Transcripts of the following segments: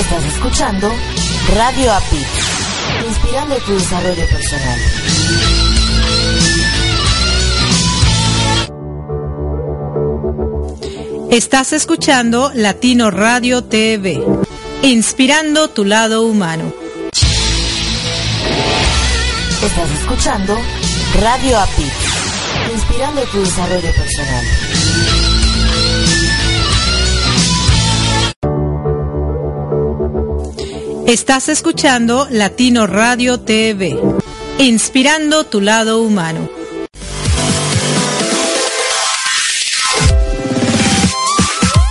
Estás escuchando Radio API, inspirando tu desarrollo personal. Estás escuchando Latino Radio TV, inspirando tu lado humano. Estás escuchando Radio API, inspirando tu desarrollo personal. Estás escuchando Latino Radio TV, inspirando tu lado humano.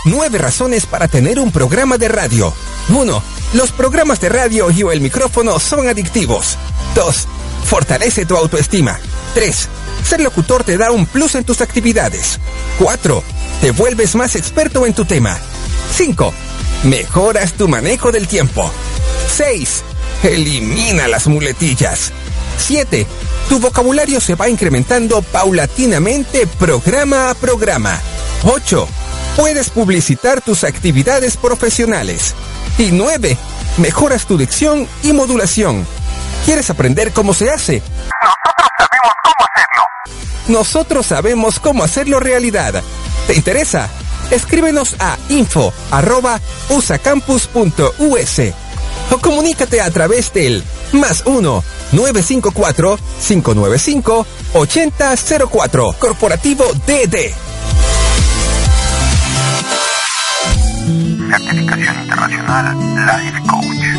Nueve razones para tener un programa de radio. 1. Los programas de radio y o el micrófono son adictivos. 2. Fortalece tu autoestima. 3. Ser locutor te da un plus en tus actividades. 4. Te vuelves más experto en tu tema. 5. Mejoras tu manejo del tiempo. 6. Elimina las muletillas. 7. Tu vocabulario se va incrementando paulatinamente programa a programa. 8. Puedes publicitar tus actividades profesionales. Y 9. Mejoras tu dicción y modulación. ¿Quieres aprender cómo se hace? Nosotros sabemos cómo hacerlo. Nosotros sabemos cómo hacerlo realidad. ¿Te interesa? Escríbenos a info arroba usacampus.us o comunícate a través del más 1 954 595 8004 Corporativo DD. Certificación Internacional Life Coach.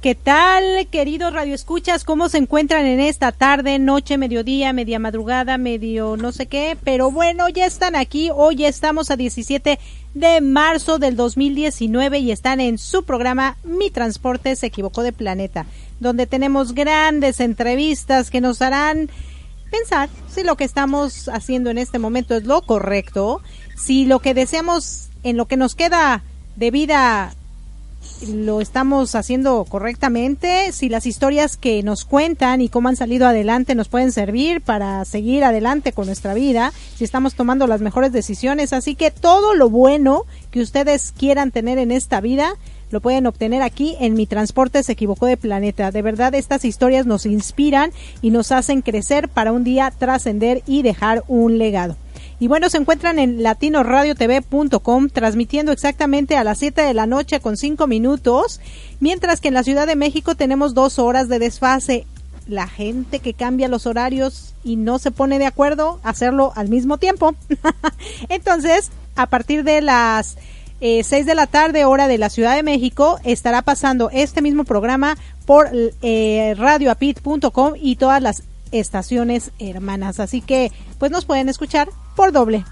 ¿qué tal, queridos radioescuchas? ¿Cómo se encuentran en esta tarde, noche, mediodía, media madrugada, medio no sé qué? Pero bueno, ya están aquí. Hoy estamos a 17 de marzo del 2019 y están en su programa Mi Transporte se equivocó de planeta, donde tenemos grandes entrevistas que nos harán pensar si lo que estamos haciendo en este momento es lo correcto, si lo que deseamos en lo que nos queda de vida lo estamos haciendo correctamente, si las historias que nos cuentan y cómo han salido adelante nos pueden servir para seguir adelante con nuestra vida, si estamos tomando las mejores decisiones. Así que todo lo bueno que ustedes quieran tener en esta vida, lo pueden obtener aquí en Mi Transporte se equivocó de planeta. De verdad, estas historias nos inspiran y nos hacen crecer para un día trascender y dejar un legado. Y bueno, se encuentran en latinoradiotv.com transmitiendo exactamente a las 7 de la noche con 5 minutos, mientras que en la Ciudad de México tenemos dos horas de desfase. La gente que cambia los horarios y no se pone de acuerdo, hacerlo al mismo tiempo. Entonces, a partir de las eh, 6 de la tarde, hora de la Ciudad de México, estará pasando este mismo programa por eh, radioapit.com y todas las estaciones hermanas. Así que, pues nos pueden escuchar por doble.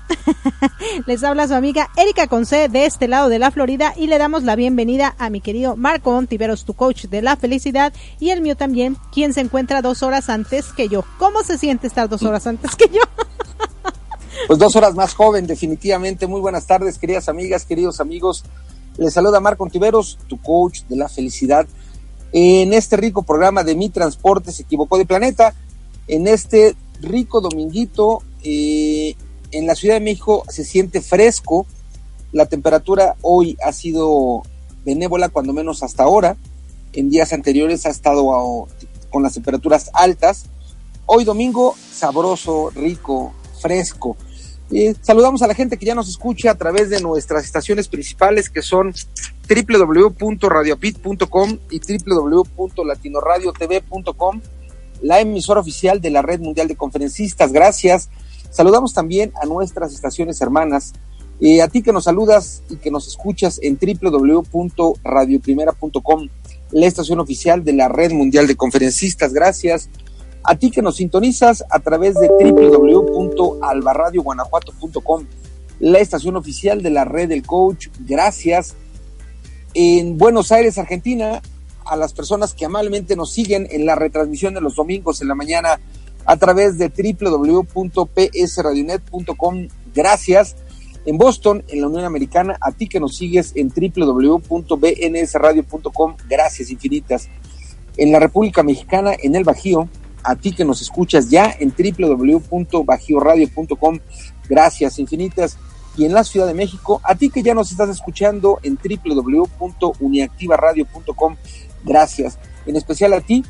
Les habla su amiga Erika Conce de este lado de la Florida y le damos la bienvenida a mi querido Marco Ontiveros, tu coach de la felicidad, y el mío también, quien se encuentra dos horas antes que yo. ¿Cómo se siente estar dos horas antes que yo? pues dos horas más joven, definitivamente. Muy buenas tardes, queridas amigas, queridos amigos. Les saluda Marco Ontiveros, tu coach de la felicidad, en este rico programa de Mi Transporte se equivocó de planeta, en este rico dominguito. Eh, en la Ciudad de México se siente fresco, la temperatura hoy ha sido benévola, cuando menos hasta ahora. En días anteriores ha estado con las temperaturas altas. Hoy domingo, sabroso, rico, fresco. Eh, saludamos a la gente que ya nos escucha a través de nuestras estaciones principales que son www.radiopit.com y www.latinoradiotv.com, la emisora oficial de la Red Mundial de Conferencistas. Gracias Saludamos también a nuestras estaciones hermanas, eh, a ti que nos saludas y que nos escuchas en www.radioprimera.com, la estación oficial de la Red Mundial de Conferencistas. Gracias. A ti que nos sintonizas a través de www.albarradioguanajuato.com, la estación oficial de la Red del Coach. Gracias. En Buenos Aires, Argentina, a las personas que amablemente nos siguen en la retransmisión de los domingos en la mañana a través de www.psradionet.com. Gracias. En Boston, en la Unión Americana, a ti que nos sigues en www.bnsradio.com. Gracias infinitas. En la República Mexicana, en el Bajío, a ti que nos escuchas ya en www.bajioradio.com. Gracias infinitas. Y en la Ciudad de México, a ti que ya nos estás escuchando en www.uniactivaradio.com. Gracias. En especial a ti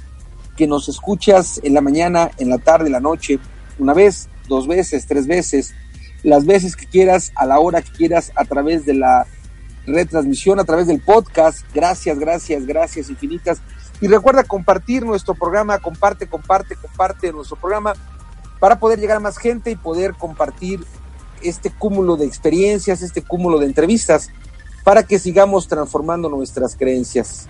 que nos escuchas en la mañana, en la tarde, en la noche, una vez, dos veces, tres veces, las veces que quieras, a la hora que quieras, a través de la retransmisión, a través del podcast. Gracias, gracias, gracias infinitas. Y recuerda compartir nuestro programa, comparte, comparte, comparte nuestro programa para poder llegar a más gente y poder compartir este cúmulo de experiencias, este cúmulo de entrevistas, para que sigamos transformando nuestras creencias.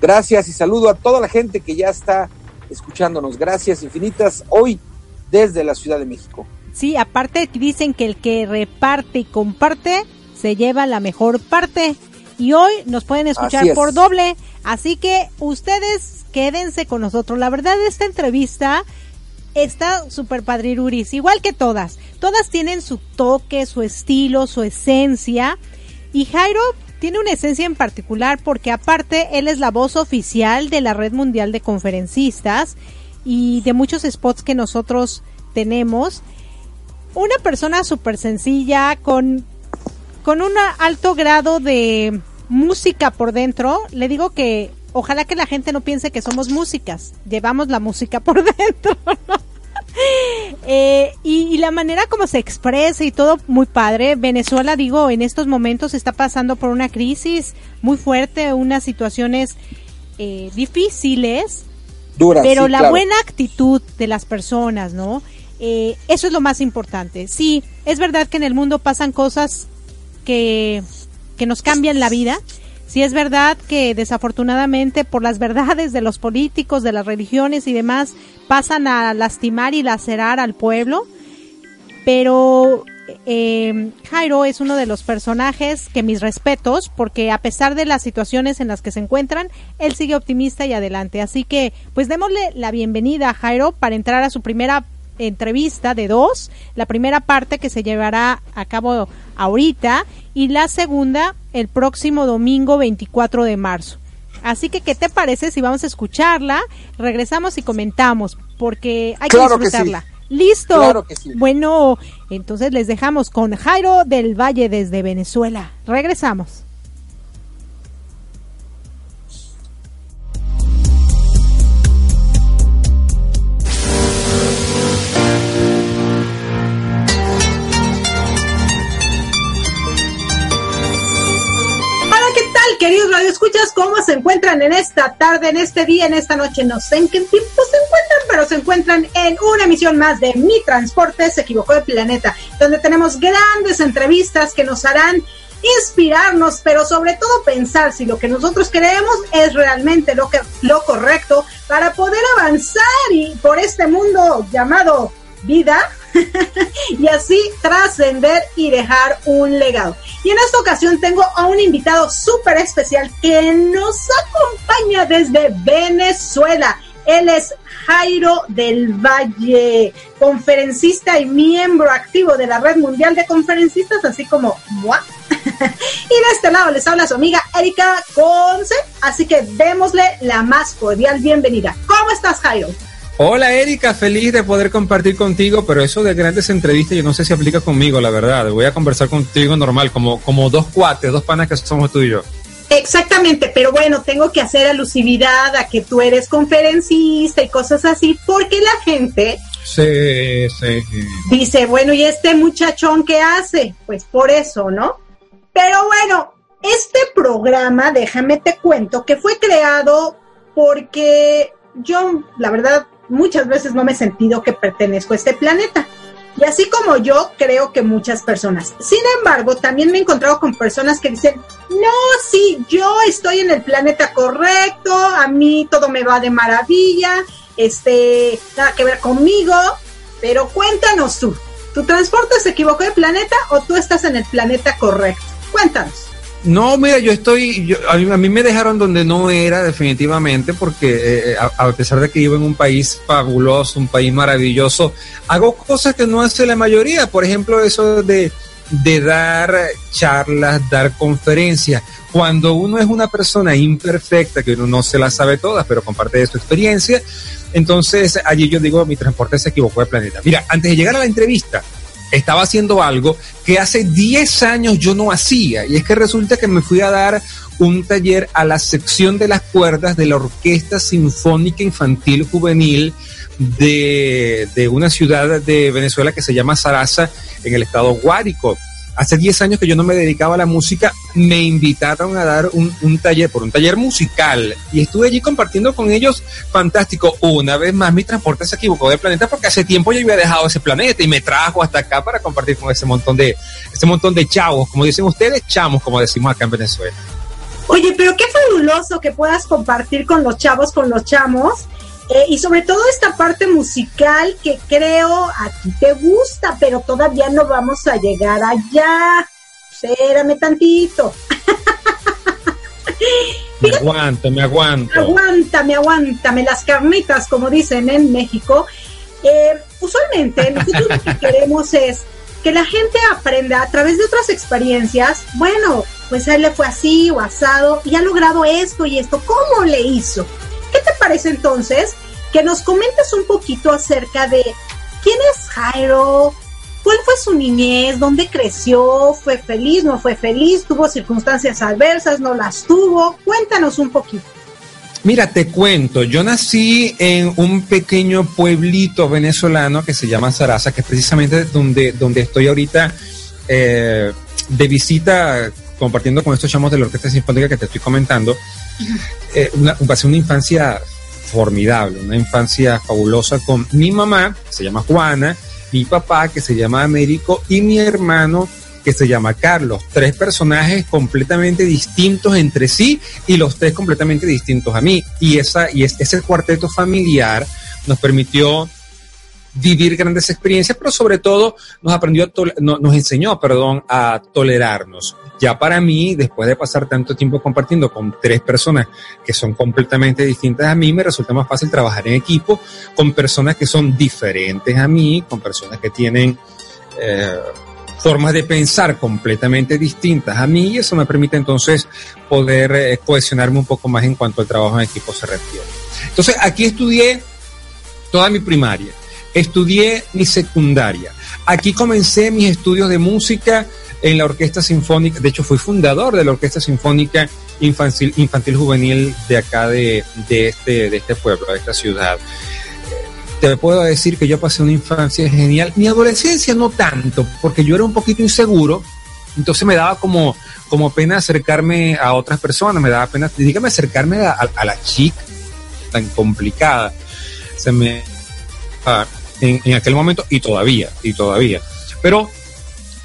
Gracias y saludo a toda la gente que ya está escuchándonos. Gracias infinitas hoy desde la Ciudad de México. Sí, aparte dicen que el que reparte y comparte se lleva la mejor parte. Y hoy nos pueden escuchar por doble. Así que ustedes quédense con nosotros. La verdad, esta entrevista está súper padriruris, igual que todas. Todas tienen su toque, su estilo, su esencia. Y Jairo tiene una esencia en particular porque aparte él es la voz oficial de la Red Mundial de Conferencistas y de muchos spots que nosotros tenemos. Una persona súper sencilla con, con un alto grado de música por dentro. Le digo que ojalá que la gente no piense que somos músicas. Llevamos la música por dentro. Eh, y, la manera como se expresa y todo muy padre. Venezuela, digo, en estos momentos está pasando por una crisis muy fuerte, unas situaciones eh, difíciles. pero la buena actitud de las personas, ¿no? Eh, eso es lo más importante. Sí, es verdad que en el mundo pasan cosas que, que nos cambian la vida Sí es verdad que desafortunadamente por las verdades de los políticos, de las religiones y demás, pasan a lastimar y lacerar al pueblo, pero eh, Jairo es uno de los personajes que mis respetos, porque a pesar de las situaciones en las que se encuentran, él sigue optimista y adelante. Así que, pues démosle la bienvenida a Jairo para entrar a su primera entrevista de dos, la primera parte que se llevará a cabo ahorita y la segunda el próximo domingo 24 de marzo. Así que, ¿qué te parece si vamos a escucharla? Regresamos y comentamos, porque hay que disfrutarla. Listo. Claro que sí. Bueno, entonces les dejamos con Jairo del Valle desde Venezuela. Regresamos. Queridos radioescuchas? ¿Cómo se encuentran en esta tarde, en este día, en esta noche? No sé en qué tiempo se encuentran, pero se encuentran en una emisión más de Mi Transporte se equivocó de planeta, donde tenemos grandes entrevistas que nos harán inspirarnos, pero sobre todo pensar si lo que nosotros queremos es realmente lo que lo correcto para poder avanzar y por este mundo llamado vida y así trascender y dejar un legado. Y en esta ocasión tengo a un invitado súper especial que nos acompaña desde Venezuela. Él es Jairo del Valle, conferencista y miembro activo de la Red Mundial de Conferencistas, así como moi. y de este lado les habla su amiga Erika Conce, así que démosle la más cordial bienvenida. ¿Cómo estás, Jairo? Hola Erika, feliz de poder compartir contigo, pero eso de grandes entrevistas yo no sé si aplica conmigo, la verdad. Voy a conversar contigo normal, como, como dos cuates, dos panas que somos tú y yo. Exactamente, pero bueno, tengo que hacer alusividad a que tú eres conferencista y cosas así, porque la gente Sí, sí. dice, bueno, ¿y este muchachón qué hace? Pues por eso, ¿no? Pero bueno, este programa, déjame te cuento, que fue creado porque yo, la verdad, muchas veces no me he sentido que pertenezco a este planeta. Y así como yo, creo que muchas personas. Sin embargo, también me he encontrado con personas que dicen, no, sí, yo estoy en el planeta correcto, a mí todo me va de maravilla, este, nada que ver conmigo, pero cuéntanos tú, ¿tu transporte se equivocó de planeta o tú estás en el planeta correcto? Cuéntanos. No, mira, yo estoy, yo, a, mí, a me dejaron donde no era definitivamente, porque eh, a, a pesar de que vivo en un país fabuloso, un país maravilloso, hago cosas que no hace la mayoría, por ejemplo, eso de, de dar charlas, dar conferencias. Cuando uno es una persona imperfecta, que uno no se las sabe todas, pero comparte de su experiencia, entonces allí yo digo, mi transporte se equivocó de planeta. Mira, antes de llegar a la entrevista, estaba haciendo algo que hace 10 años yo no hacía. Y es que resulta que me fui a dar un taller a la sección de las cuerdas de la Orquesta Sinfónica Infantil Juvenil de, de una ciudad de Venezuela que se llama Sarasa, en el estado Guárico. Hace 10 años que yo no me dedicaba a la música, me invitaron a dar un, taller, por un taller musical, y estuve allí compartiendo con ellos, fantástico. Una vez más, mi transporte se equivocó de planeta porque hace tiempo yo había dejado ese planeta y me trajo hasta acá para compartir con ese montón de, ese montón de chavos, como dicen ustedes, chamos, como decimos acá en Venezuela. Oye, pero qué fabuloso que puedas compartir con los chavos, con los chamos. Eh, y sobre todo esta parte musical que creo a ti te gusta, pero todavía no vamos a llegar allá. Espérame tantito. me aguanto, me aguanto. Aguántame, aguántame las carnitas, como dicen en México. Eh, usualmente nosotros lo que queremos es que la gente aprenda a través de otras experiencias, bueno, pues a él le fue así o asado y ha logrado esto y esto, ¿cómo le hizo? ¿Qué te parece entonces que nos comentes un poquito acerca de quién es Jairo? ¿Cuál fue su niñez? ¿Dónde creció? ¿Fue feliz? ¿No fue feliz? ¿Tuvo circunstancias adversas? ¿No las tuvo? Cuéntanos un poquito. Mira, te cuento, yo nací en un pequeño pueblito venezolano que se llama Sarasa, que es precisamente donde, donde estoy ahorita eh, de visita compartiendo con estos chamos de la Orquesta Sinfónica que te estoy comentando. Eh, una, una infancia formidable, una infancia fabulosa con mi mamá, que se llama Juana, mi papá, que se llama Américo, y mi hermano, que se llama Carlos. Tres personajes completamente distintos entre sí y los tres completamente distintos a mí. Y, esa, y es, ese cuarteto familiar nos permitió vivir grandes experiencias, pero sobre todo nos aprendió, nos enseñó, perdón, a tolerarnos. Ya para mí, después de pasar tanto tiempo compartiendo con tres personas que son completamente distintas a mí, me resulta más fácil trabajar en equipo con personas que son diferentes a mí, con personas que tienen eh, formas de pensar completamente distintas a mí y eso me permite entonces poder eh, cohesionarme un poco más en cuanto al trabajo en equipo se refiere. Entonces aquí estudié toda mi primaria, estudié mi secundaria, aquí comencé mis estudios de música en la Orquesta Sinfónica, de hecho fui fundador de la Orquesta Sinfónica Infantil, Infantil Juvenil de acá de, de, este, de este pueblo, de esta ciudad. Te puedo decir que yo pasé una infancia genial, mi adolescencia no tanto, porque yo era un poquito inseguro, entonces me daba como, como pena acercarme a otras personas, me daba pena, dígame, acercarme a, a, la chica tan complicada. Se me, ah, en, en aquel momento, y todavía, y todavía. Pero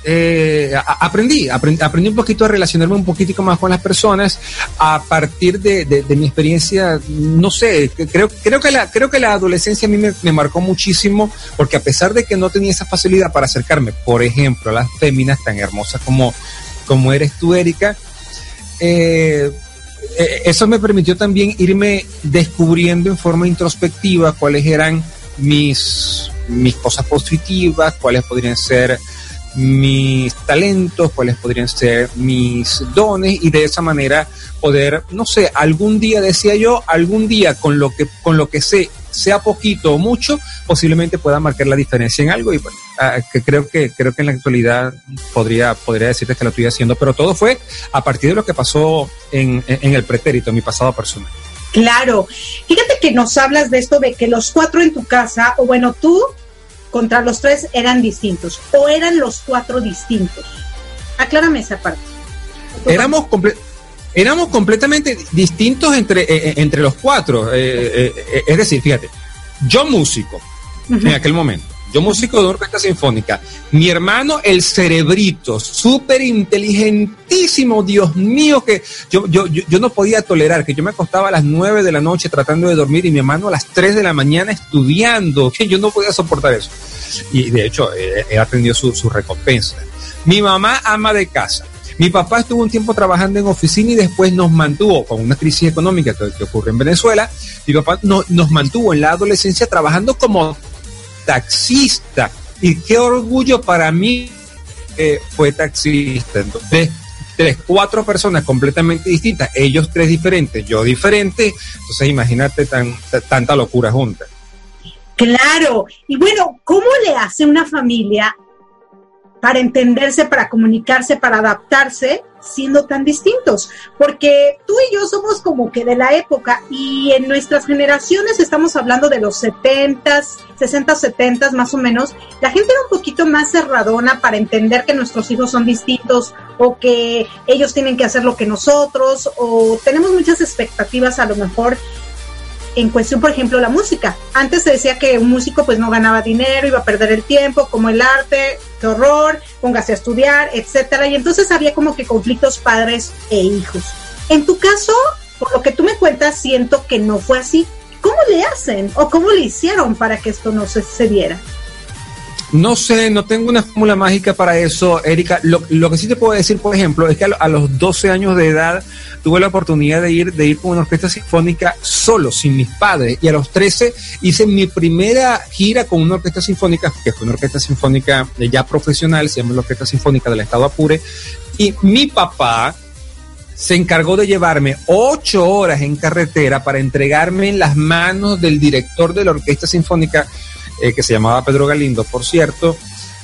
eh, aprendí, aprendí, un poquito a relacionarme un poquitico más con las personas a partir de, mi experiencia, no sé, creo, creo, que la, creo que la adolescencia a mí me, marcó muchísimo porque a pesar de que no tenía esa facilidad para acercarme, por ejemplo, a las féminas tan hermosas como, como eres tú, Erika, eh, eh, eso me permitió también irme descubriendo en forma introspectiva cuáles eran mis, mis cosas positivas, cuáles podrían ser mis talentos, cuáles podrían ser mis dones y de esa manera poder, no sé, algún día decía yo, algún día con lo que con lo que sé, sea poquito o mucho, posiblemente pueda marcar la diferencia en algo y bueno, ah, que creo que creo que en la actualidad podría podría decirte que lo estoy haciendo, pero todo fue a partir de lo que pasó en, en el pretérito, en mi pasado personal. Claro. Fíjate que nos hablas de esto de que los cuatro en tu casa, o bueno, tú contra los tres eran distintos o eran los cuatro distintos. Aclárame esa parte. Éramos, éramos completamente distintos entre, eh, eh, entre los cuatro. Eh, es decir, fíjate, yo músico en aquel momento, yo músico de orquesta sinfónica. Mi hermano, el cerebrito, súper inteligentísimo, Dios mío, que yo, yo, yo, no podía tolerar, que yo me acostaba a las nueve de la noche tratando de dormir y mi hermano a las tres de la mañana estudiando, que yo no podía soportar eso. Y de hecho, he, aprendido su, su recompensa. Mi mamá ama de casa. Mi papá estuvo un tiempo trabajando en oficina y después nos mantuvo con una crisis económica que, ocurre en Venezuela. Mi papá no, nos mantuvo en la adolescencia trabajando como taxista. Y qué orgullo para mí que fue taxista. Entonces, tres, cuatro personas completamente distintas, ellos tres diferentes, yo diferente. Entonces, imagínate tan, tanta locura junta. Claro. Y bueno, ¿cómo le hace una familia para entenderse, para comunicarse, para adaptarse, siendo tan distintos, porque tú y yo somos como que de la época y en nuestras generaciones estamos hablando de los 70s, 60 70 más o menos, la gente era un poquito más cerradona para entender que nuestros hijos son distintos o que ellos tienen que hacer lo que nosotros o tenemos muchas expectativas a lo mejor en cuestión, por ejemplo, la música. Antes se decía que un músico pues no ganaba dinero, iba a perder el tiempo, como el arte, qué horror, póngase a estudiar, etcétera. Y entonces había como que conflictos padres e hijos. En tu caso, por lo que tú me cuentas, siento que no fue así. ¿Cómo le hacen o cómo le hicieron para que esto no se, se diera? No sé, no tengo una fórmula mágica para eso, Erika. Lo, que sí te puedo decir, por ejemplo, es que a, los 12 años de edad tuve la oportunidad de ir, de ir con una orquesta sinfónica solo, sin mis padres. Y a los 13 hice mi primera gira con una orquesta sinfónica, que fue una orquesta sinfónica ya profesional, se llama la Orquesta Sinfónica del Estado Apure. Y mi papá, se encargó de llevarme ocho horas en carretera para entregarme en las manos del director de la Orquesta Sinfónica eh, que se llamaba Pedro Galindo, por cierto,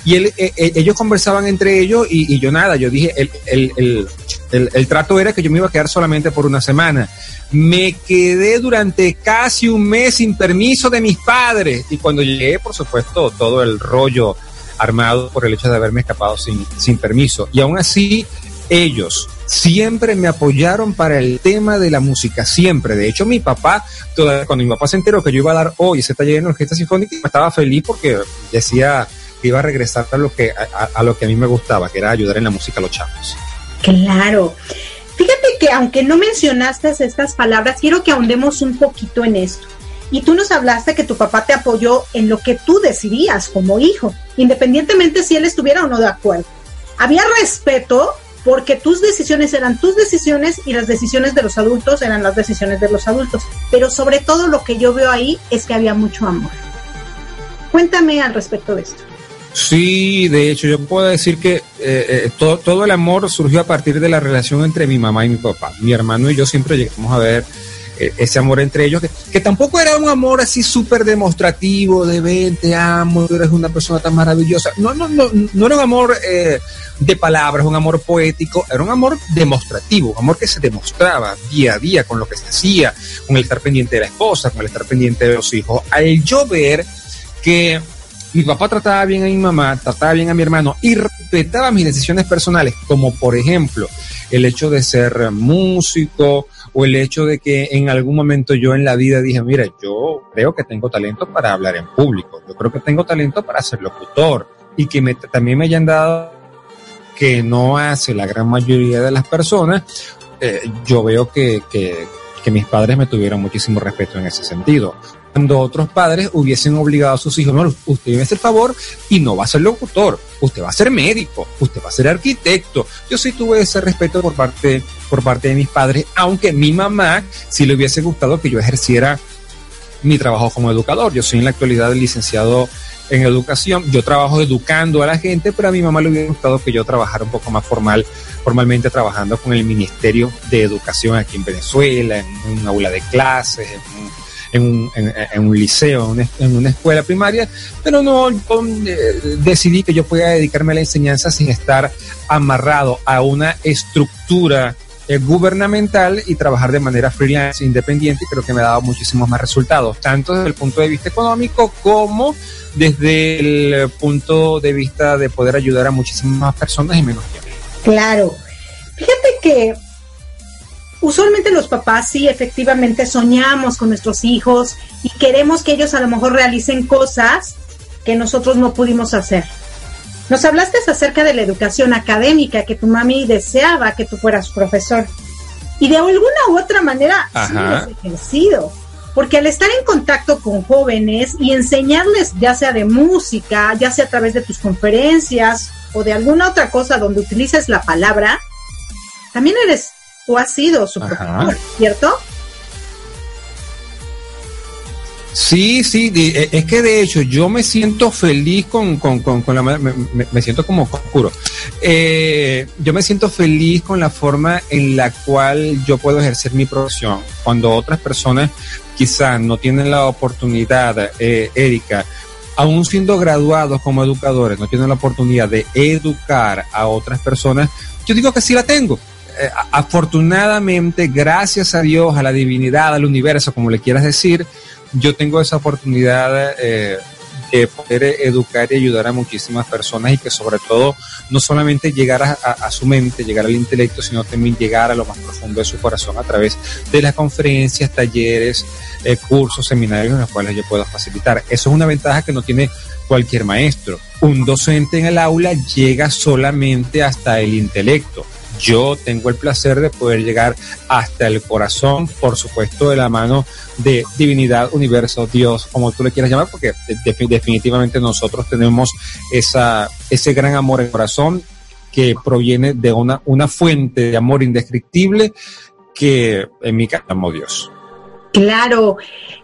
y él, eh, eh, ellos conversaban entre ellos y, yo nada, yo dije, el, el, trato era que yo me iba a quedar solamente por una semana. Me quedé durante casi un mes sin permiso de mis padres y cuando llegué, por supuesto, todo el rollo armado por el hecho de haberme escapado sin, sin permiso. Y aún así, ellos siempre me apoyaron para el tema de la música, siempre. De hecho, mi papá, cuando mi papá se enteró que yo iba a dar hoy ese taller en orquesta sinfónica, estaba feliz porque decía que iba a regresar a lo que, a, lo que a mí me gustaba, que era ayudar en la música a los chavos. Claro. Fíjate que aunque no mencionaste estas palabras, quiero que ahondemos un poquito en esto. Y tú nos hablaste que tu papá te apoyó en lo que tú decidías como hijo, independientemente si él estuviera o no de acuerdo. Había respeto porque tus decisiones eran tus decisiones y las decisiones de los adultos eran las decisiones de los adultos. Pero sobre todo lo que yo veo ahí es que había mucho amor. Cuéntame al respecto de esto. Sí, de hecho, yo puedo decir que eh, eh, todo, todo el amor surgió a partir de la relación entre mi mamá y mi papá. Mi hermano y yo siempre llegamos a ver ese amor entre ellos, que, que tampoco era un amor así súper demostrativo, de ven, te amo, eres una persona tan maravillosa. No, no, no, no era un amor eh, de palabras, un amor poético, era un amor demostrativo, un amor que se demostraba día a día con lo que se hacía, con el estar pendiente de la esposa, con el estar pendiente de los hijos. Al yo ver que mi papá trataba bien a mi mamá, trataba bien a mi hermano y respetaba mis decisiones personales, como por ejemplo el hecho de ser músico o el hecho de que en algún momento yo en la vida dije, mira, yo creo que tengo talento para hablar en público, yo creo que tengo talento para ser locutor y que me, también me hayan dado que no hace la gran mayoría de las personas, eh, yo veo que, que, que mis padres me tuvieron muchísimo respeto en ese sentido cuando otros padres hubiesen obligado a sus hijos, no, usted me hace el favor y no va a ser locutor, usted va a ser médico, usted va a ser arquitecto. Yo sí tuve ese respeto por parte, por parte de mis padres, aunque mi mamá sí le hubiese gustado que yo ejerciera mi trabajo como educador. Yo soy en la actualidad licenciado en educación, yo trabajo educando a la gente, pero a mi mamá le hubiera gustado que yo trabajara un poco más formal, formalmente trabajando con el Ministerio de Educación aquí en Venezuela, en un aula de clases, en un en un, en, un liceo, en una, escuela primaria, pero no yo, eh, decidí que yo podía dedicarme a la enseñanza sin estar amarrado a una estructura eh, gubernamental y trabajar de manera freelance, independiente, y creo que me ha dado muchísimos más resultados, tanto desde el punto de vista económico como desde el punto de vista de poder ayudar a muchísimas más personas y menos tiempo. Claro. Fíjate que usualmente los papás sí efectivamente soñamos con nuestros hijos y queremos que ellos a lo mejor realicen cosas que nosotros no pudimos hacer. Nos hablaste acerca de la educación académica, que tu mami deseaba que tú fueras profesor. Y de alguna u otra manera sí lo has ejercido. Porque al estar en contacto con jóvenes y enseñarles ya sea de música, ya sea a través de tus conferencias o de alguna otra cosa donde utilices la palabra, también eres tú has sido su profesor, ¿cierto? Sí, sí, es que de hecho yo me siento feliz con, con, con, con la me, me, siento como oscuro. Eh, yo me siento feliz con la forma en la cual yo puedo ejercer mi profesión. Cuando otras personas quizás no tienen la oportunidad, eh, Erika, aún siendo graduados como educadores, no tienen la oportunidad de educar a otras personas, yo digo que sí la tengo afortunadamente, gracias a Dios, a la divinidad, al universo, como le quieras decir, yo tengo esa oportunidad eh, de poder educar y ayudar a muchísimas personas y que sobre todo no solamente llegar a, su mente, llegar al intelecto, sino también llegar a lo más profundo de su corazón a través de las conferencias, talleres, eh, cursos, seminarios en los cuales yo puedo facilitar. Eso es una ventaja que no tiene cualquier maestro. Un docente en el aula llega solamente hasta el intelecto yo tengo el placer de poder llegar hasta el corazón, por supuesto, de la mano de divinidad, universo, Dios, como tú le quieras llamar, porque definitivamente nosotros tenemos esa, ese gran amor en corazón que proviene de una, una fuente de amor indescriptible que en mi caso amo Dios. Claro,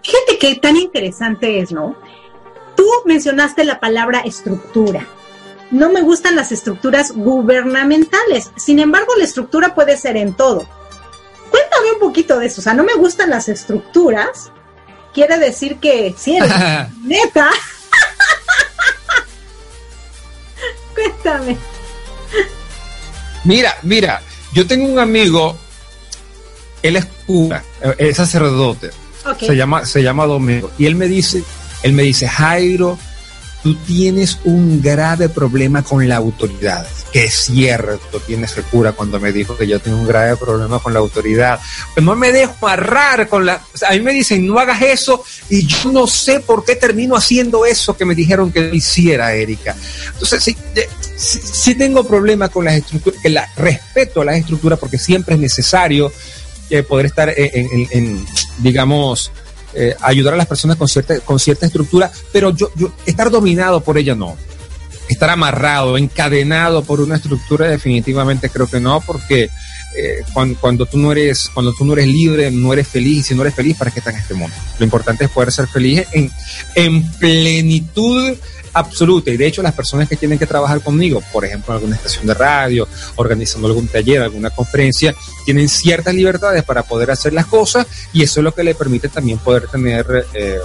fíjate qué tan interesante es, ¿no? Tú mencionaste la palabra estructura no me gustan las estructuras gubernamentales. Sin embargo, la estructura puede ser en todo. Cuéntame un poquito de eso. O sea, no me gustan las estructuras. Quiere decir que si eres neta. Cuéntame. Mira, mira, yo tengo un amigo, él es cura, es sacerdote. Okay. Se llama, se llama Domingo. Y él me dice, él me dice, Jairo, tú tienes un grave problema con la autoridad. Que es cierto, tienes el cura cuando me dijo que yo tengo un grave problema con la autoridad. Pero no me dejo amarrar con la... A mí me dicen, no hagas eso y yo no sé por qué termino haciendo eso que me dijeron que hiciera, Erika. Entonces, sí, sí, tengo problema con las estructuras, que la, respeto a las estructuras porque siempre es necesario eh, poder estar en digamos, eh, ayudar a las personas con cierta, con cierta estructura, pero yo, yo estar dominado por ella no. Estar amarrado, encadenado por una estructura, definitivamente creo que no, porque eh, cuando, cuando, tú no eres, cuando tú no eres libre, no eres feliz, y si no eres feliz, ¿para qué estás en este mundo? Lo importante es poder ser feliz en, en plenitud absoluta. Y de hecho, las personas que tienen que trabajar conmigo, por ejemplo, en alguna estación de radio, organizando algún taller, alguna conferencia, tienen ciertas libertades para poder hacer las cosas y eso es lo que le permite también poder tener eh,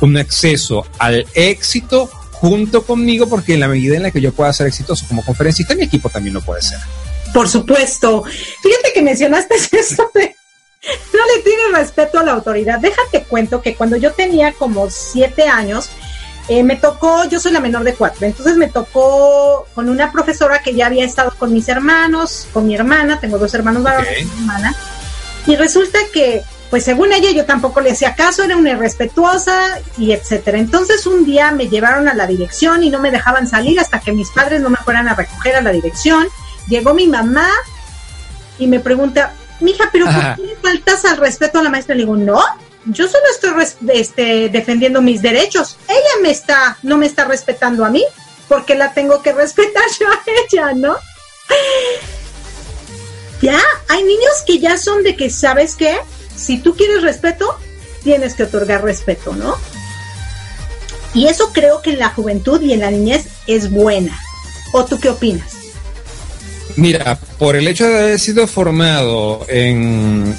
un acceso al éxito junto conmigo, porque en la medida en la que yo pueda ser exitoso como conferencista, mi equipo también lo puede ser. Por supuesto. Fíjate que mencionaste eso de no le tienes respeto a la autoridad. Déjate cuento que cuando yo tenía como siete años, eh, me tocó, yo soy la menor de cuatro, entonces me tocó con una profesora que ya había estado con mis hermanos, con mi hermana, tengo dos hermanos varones y mi hermana, y resulta que, pues según ella, yo tampoco le hacía caso, era una irrespetuosa y etcétera. Entonces un día me llevaron a la dirección y no me dejaban salir hasta que mis padres no me fueran a recoger a la dirección. Llegó mi mamá y me pregunta, mija, pero ¿por qué le faltas al respeto a la maestra? Le digo, no, yo solo estoy este, defendiendo mis derechos. Ella me está, no me está respetando a mí, porque la tengo que respetar yo a ella, ¿no? Ya, hay niños que ya son de que, ¿sabes qué? Si tú quieres respeto, tienes que otorgar respeto, ¿no? Y eso creo que en la juventud y en la niñez es buena. ¿O tú qué opinas? Mira, por el hecho de haber sido formado en,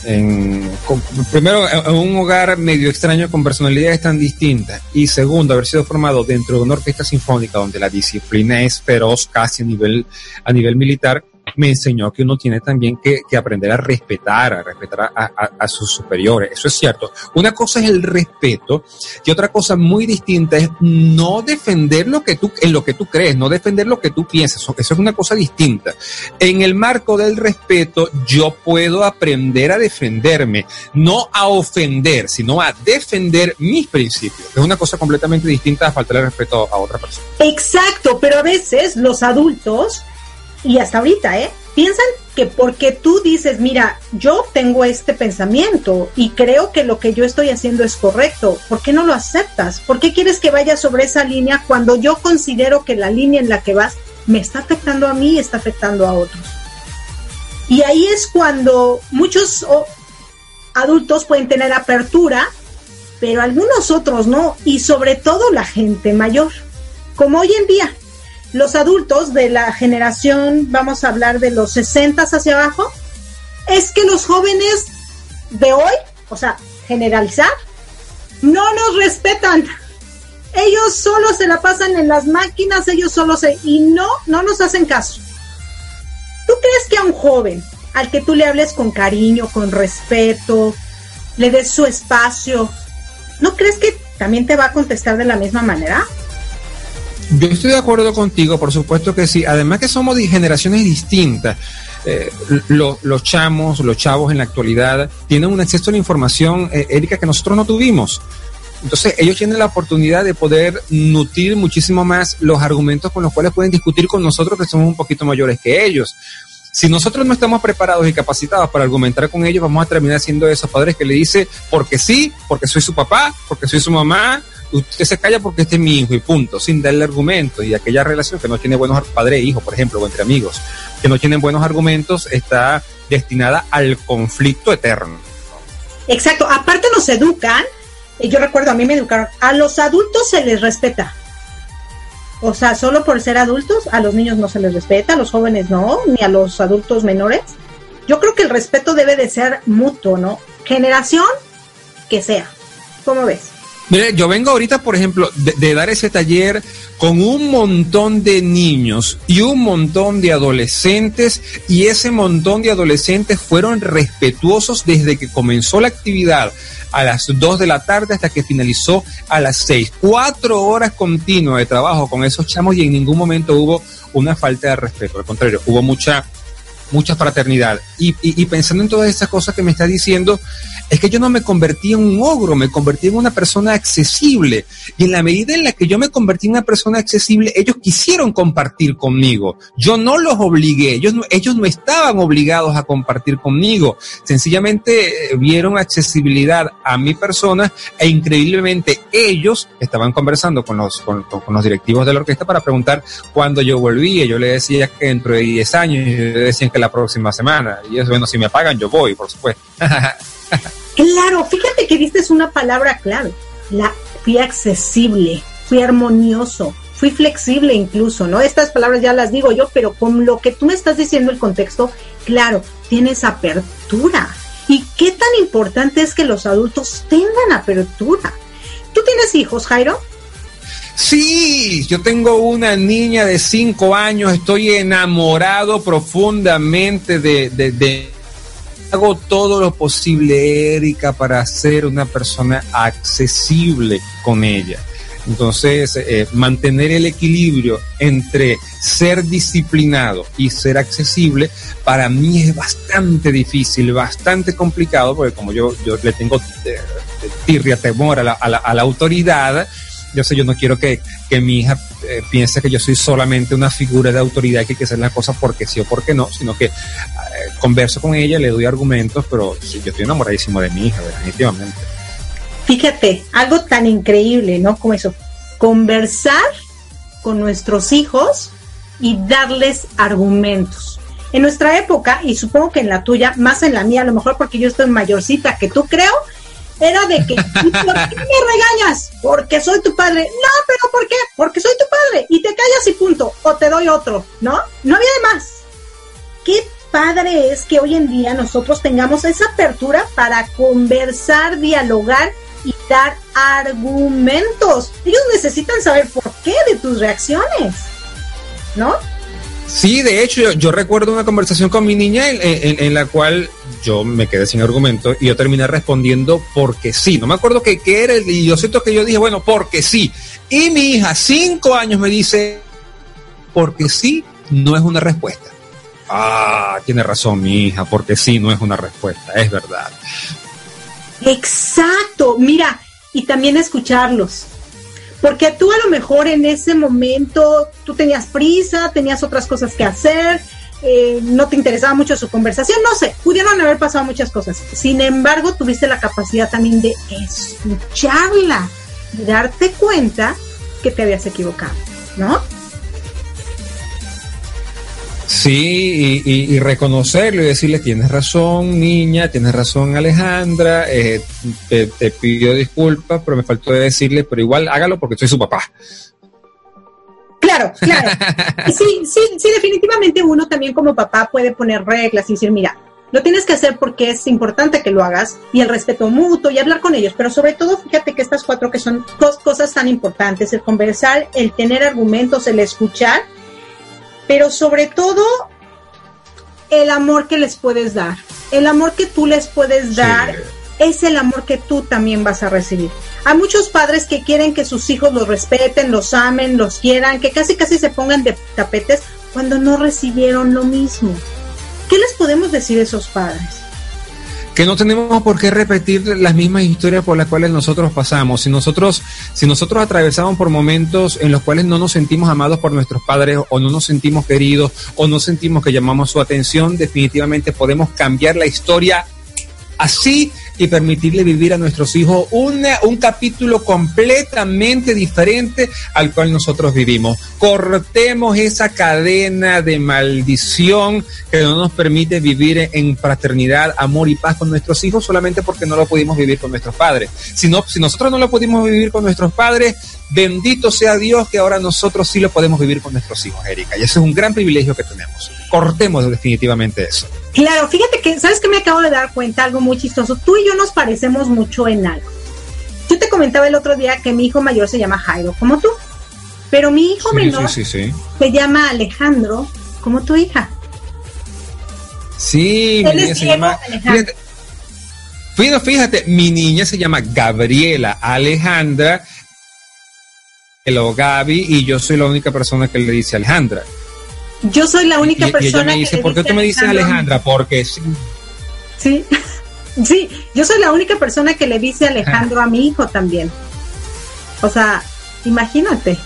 primero, en un hogar medio extraño con personalidades tan distintas y segundo, haber sido formado dentro de una orquesta sinfónica donde la disciplina es feroz casi a nivel, a nivel militar, me enseñó que uno tiene también que, aprender a respetar, a respetar a, sus superiores. Eso es cierto. Una cosa es el respeto y otra cosa muy distinta es no defender lo que tú, en lo que tú crees, no defender lo que tú piensas. Eso, es una cosa distinta. En el marco del respeto, yo puedo aprender a defenderme, no a ofender, sino a defender mis principios. Es una cosa completamente distinta a faltar el respeto a otra persona. Exacto, pero a veces los adultos y hasta ahorita, ¿eh? Piensan que porque tú dices, mira, yo tengo este pensamiento y creo que lo que yo estoy haciendo es correcto, ¿por qué no lo aceptas? ¿Por qué quieres que vaya sobre esa línea cuando yo considero que la línea en la que vas me está afectando a mí y está afectando a otros? Y ahí es cuando muchos adultos pueden tener apertura, pero algunos otros no, y sobre todo la gente mayor, como hoy en día los adultos de la generación, vamos a hablar de los 60 hacia abajo, es que los jóvenes de hoy, o sea, generalizar, no nos respetan. Ellos solo se la pasan en las máquinas, ellos solo se... y no, no nos hacen caso. ¿Tú crees que a un joven, al que tú le hables con cariño, con respeto, le des su espacio, ¿no crees que también te va a contestar de la misma manera? Yo estoy de acuerdo contigo, por supuesto que sí. Además que somos generaciones distintas. Eh, los chamos, los chavos en la actualidad tienen un acceso a la información, eh, que nosotros no tuvimos. Entonces ellos tienen la oportunidad de poder nutrir muchísimo más los argumentos con los cuales pueden discutir con nosotros que somos un poquito mayores que ellos. Si nosotros no estamos preparados y capacitados para argumentar con ellos, vamos a terminar siendo esos padres que le dicen porque sí, porque soy su papá, porque soy su mamá, usted se calla porque este es mi hijo y punto, sin darle argumentos. Y aquella relación que no tiene buenos padre e hijo, por ejemplo, o entre amigos, que no tienen buenos argumentos, está destinada al conflicto eterno. Exacto, aparte nos educan, yo recuerdo, a mí me educaron, a los adultos se les respeta. O sea, solo por ser adultos, a los niños no se les respeta, a los jóvenes no, ni a los adultos menores. Yo creo que el respeto debe de ser mutuo, ¿no? Generación que sea. ¿Cómo ves? Mire, yo vengo ahorita, por ejemplo, de, dar ese taller con un montón de niños y un montón de adolescentes y ese montón de adolescentes fueron respetuosos desde que comenzó la actividad a las 2 de la tarde hasta que finalizó a las 6. Cuatro horas continuas de trabajo con esos chamos y en ningún momento hubo una falta de respeto. Al contrario, hubo mucha mucha fraternidad. Y, pensando en todas estas cosas que me está diciendo, es que yo no me convertí en un ogro, me convertí en una persona accesible. Y en la medida en la que yo me convertí en una persona accesible, ellos quisieron compartir conmigo. Yo no los obligué, ellos no, ellos no estaban obligados a compartir conmigo. Sencillamente eh, vieron accesibilidad a mi persona e increíblemente ellos estaban conversando con los, con, los directivos de la orquesta para preguntar cuándo yo volvía. Yo le decía que dentro de 10 años, y ellos decían la próxima semana. Y eso, bueno, si me pagan, yo voy, por supuesto. Claro, fíjate que diste una palabra clave. La fui accesible, fui armonioso, fui flexible incluso, ¿no? Estas palabras ya las digo yo, pero con lo que tú me estás diciendo el contexto, claro, tienes apertura. ¿Y qué tan importante es que los adultos tengan apertura? ¿Tú tienes hijos, Jairo? Sí, yo tengo una niña de cinco años, estoy enamorado profundamente de, de, de hago todo lo posible, Erika, para ser una persona accesible con ella. Entonces, eh, mantener el equilibrio entre ser disciplinado y ser accesible, para mí es bastante difícil, bastante complicado, porque como yo, yo le tengo eh, tirria, temor a la, a la, a la autoridad, yo sé, yo no quiero que, que mi hija eh, piense que yo soy solamente una figura de autoridad que hay que hacer las cosas porque sí o porque no, sino que eh, converso con ella, le doy argumentos, pero sí, yo estoy enamoradísimo de mi hija, definitivamente. Fíjate, algo tan increíble, ¿no? Como eso, conversar con nuestros hijos y darles argumentos. En nuestra época, y supongo que en la tuya, más en la mía, a lo mejor porque yo estoy mayorcita que tú creo, era de que, ¿y ¿por qué me regañas? Porque soy tu padre. No, pero ¿por qué? Porque soy tu padre. Y te callas y punto. O te doy otro, ¿no? No había de más. Qué padre es que hoy en día nosotros tengamos esa apertura para conversar, dialogar y dar argumentos. Ellos necesitan saber por qué de tus reacciones, ¿no? Sí, de hecho, yo, yo recuerdo una conversación con mi niña en, en, en, la cual yo me quedé sin argumento y yo terminé respondiendo porque sí. No me acuerdo qué era y yo siento que yo dije, bueno, porque sí. Y mi hija, cinco años, me dice, porque sí no es una respuesta. Ah, tiene razón mi hija, porque sí no es una respuesta, es verdad. Exacto, mira, y también escucharlos. Porque tú a lo mejor en ese momento tú tenías prisa, tenías otras cosas que hacer, eh, no te interesaba mucho su conversación, no sé, pudieron haber pasado muchas cosas. Sin embargo, tuviste la capacidad también de escucharla, de darte cuenta que te habías equivocado, ¿no? Sí, y, y, y, reconocerlo y decirle, tienes razón, niña, tienes razón, Alejandra, eh, te, pido disculpas, pero me faltó decirle, pero igual hágalo porque soy su papá. Claro, claro. sí, sí, sí, definitivamente uno también como papá puede poner reglas y decir, mira, lo tienes que hacer porque es importante que lo hagas y el respeto mutuo y hablar con ellos, pero sobre todo fíjate que estas cuatro que son cosas tan importantes, el conversar, el tener argumentos, el escuchar, pero sobre todo el amor que les puedes dar. El amor que tú les puedes dar sí. Es el amor que tú también vas a recibir. Hay muchos padres que quieren que sus hijos los respeten, los amen, los quieran, que casi casi se pongan de tapetes cuando no recibieron lo mismo. ¿Qué les podemos decir a esos padres? que no tenemos por qué repetir las mismas historias por las cuales nosotros pasamos. Si nosotros, si nosotros atravesamos por momentos en los cuales no nos sentimos amados por nuestros padres o no nos sentimos queridos o no sentimos que llamamos su atención, definitivamente podemos cambiar la historia así y permitirle vivir a nuestros hijos una, un capítulo completamente diferente al cual nosotros vivimos. Cortemos esa cadena de maldición que no nos permite vivir en fraternidad, amor y paz con nuestros hijos solamente porque no lo pudimos vivir con nuestros padres. Si, no, si nosotros no lo pudimos vivir con nuestros padres, bendito sea Dios que ahora nosotros sí lo podemos vivir con nuestros hijos, Erika. Y eso es un gran privilegio que tenemos. Cortemos definitivamente eso. Claro, fíjate que, ¿sabes que me acabo de dar cuenta? Algo muy chistoso. Tú y yo nos parecemos mucho en algo. Yo te comentaba el otro día que mi hijo mayor se llama Jairo, como tú. Pero mi hijo sí, menor sí, sí, se llama Alejandro, como tu hija. Sí, mi niña se llama. Fíjate, mi niña se llama Gabriela Alejandra, el Gaby, y yo soy la única persona que le dice Alejandra. Yo soy la única Y- y persona ella me dice, que le ¿por qué dice tú me dices Alejandra? Porque sí. Sí, sí, yo soy la única persona que le dice Alejandro a mi hijo también. O sea, imagínate.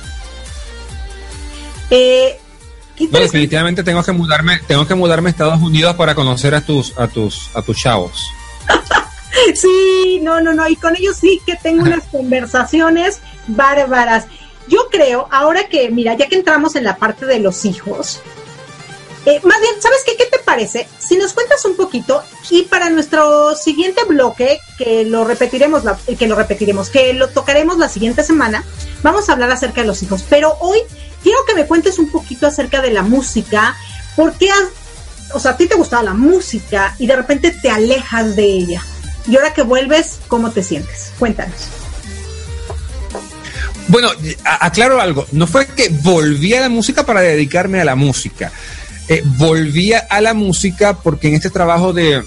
Eh, No, definitivamente tengo que mudarme, tengo que mudarme a Estados Unidos para conocer a tus, a tus, a tus chavos. Sí, no, no, no, y con ellos sí que tengo unas conversaciones bárbaras. Yo creo, ahora que, mira, ya que entramos en la parte de los hijos, eh, más bien, ¿sabes qué? ¿Qué te parece? Si nos cuentas un poquito y para nuestro siguiente bloque, que lo repetiremos, la- que lo repetiremos, que lo tocaremos la siguiente semana, vamos a hablar acerca de los hijos. Pero hoy quiero que me cuentes un poquito acerca de la música, ¿por qué has- o sea, a ti te gustaba la música y de repente te alejas de ella? Y ahora que vuelves, ¿cómo te sientes? Cuéntanos. Bueno, aclaro algo. No fue que volví a la música para dedicarme a la música. Eh, volví a la música porque en este trabajo de...